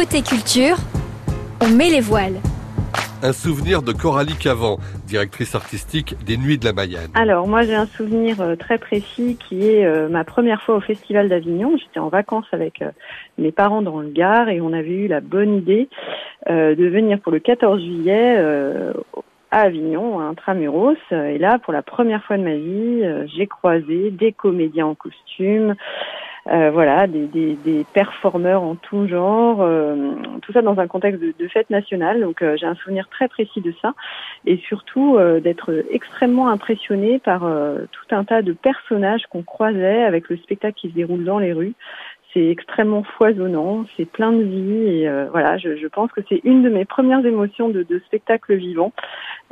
Côté culture, on met les voiles. Un souvenir de Coralie Cavan, directrice artistique des Nuits de la Mayenne. Alors moi j'ai un souvenir euh, très précis qui est euh, ma première fois au Festival d'Avignon. J'étais en vacances avec euh, mes parents dans le Gard et on avait eu la bonne idée de venir pour le 14 juillet à Avignon, à Intramuros. Et là, pour la première fois de ma vie, j'ai croisé des comédiens en costume, euh, voilà, des, des, performeurs en tout genre, euh, tout ça dans un contexte de, de fête nationale. Donc euh, j'ai un souvenir très précis de ça, et surtout d'être extrêmement impressionné par tout un tas de personnages qu'on croisait avec le spectacle qui se déroule dans les rues. C'est extrêmement foisonnant, c'est plein de vie et voilà, je, je, pense que c'est une de mes premières émotions de, de spectacle vivant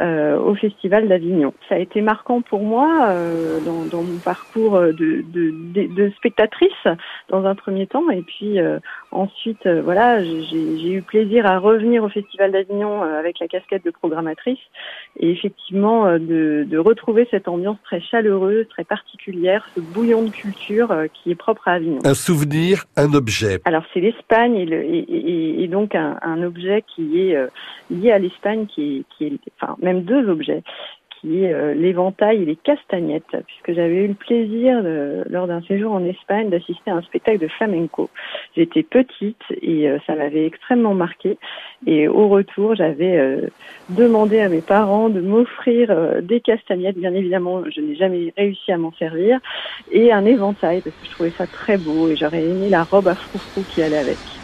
euh, au Festival d'Avignon. Ça a été marquant pour moi euh, dans, dans, mon parcours de, de, de, spectatrice dans un premier temps et puis euh, ensuite euh, voilà j'ai eu plaisir à revenir au Festival d'Avignon avec la casquette de programmatrice et effectivement de, de, retrouver cette ambiance très chaleureuse, très particulière, ce bouillon de culture qui est propre à Avignon. Un souvenir, un objet. Alors c'est l'Espagne et, donc un, objet qui est lié à l'Espagne qui est enfin même deux objets qui est euh, l'éventail et les castagnettes, puisque j'avais eu le plaisir, lors d'un séjour en Espagne, d'assister à un spectacle de flamenco. J'étais petite et euh, ça m'avait extrêmement marqué. Et au retour, j'avais euh, demandé à mes parents de m'offrir des castagnettes. Bien évidemment, je n'ai jamais réussi à m'en servir. Et un éventail, parce que je trouvais ça très beau et j'aurais aimé la robe à froufrou qui allait avec.